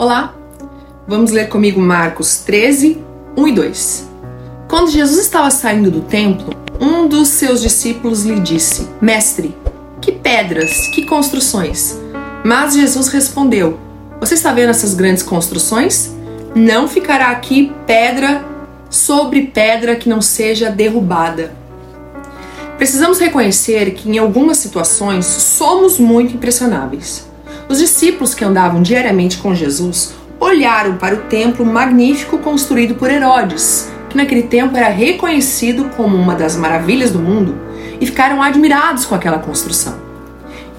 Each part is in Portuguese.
Olá! Vamos ler comigo Marcos 13, 1 e 2. Quando Jesus estava saindo do templo, um dos seus discípulos lhe disse: Mestre, que pedras, que construções! Mas Jesus respondeu: Você está vendo essas grandes construções? Não ficará aqui pedra sobre pedra que não seja derrubada. Precisamos reconhecer que em algumas situações somos muito impressionáveis. Os discípulos que andavam diariamente com Jesus olharam para o templo magnífico construído por Herodes, que naquele tempo era reconhecido como uma das maravilhas do mundo, e ficaram admirados com aquela construção.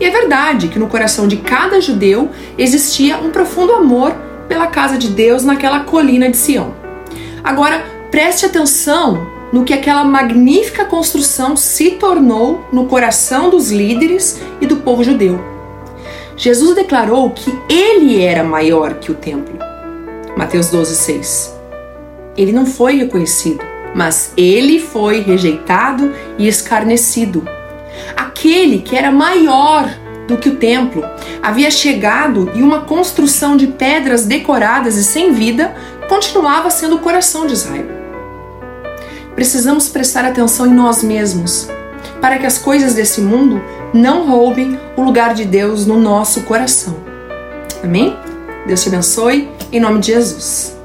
E é verdade que no coração de cada judeu existia um profundo amor pela casa de Deus naquela colina de Sião. Agora, preste atenção no que aquela magnífica construção se tornou no coração dos líderes e do povo judeu. Jesus declarou que ele era maior que o templo. Mateus 12, 6. Ele não foi reconhecido, mas ele foi rejeitado e escarnecido. Aquele que era maior do que o templo havia chegado e uma construção de pedras decoradas e sem vida continuava sendo o coração de Israel. Precisamos prestar atenção em nós mesmos para que as coisas desse mundo não roubem o lugar de Deus no nosso coração. Amém? Deus te abençoe, em nome de Jesus.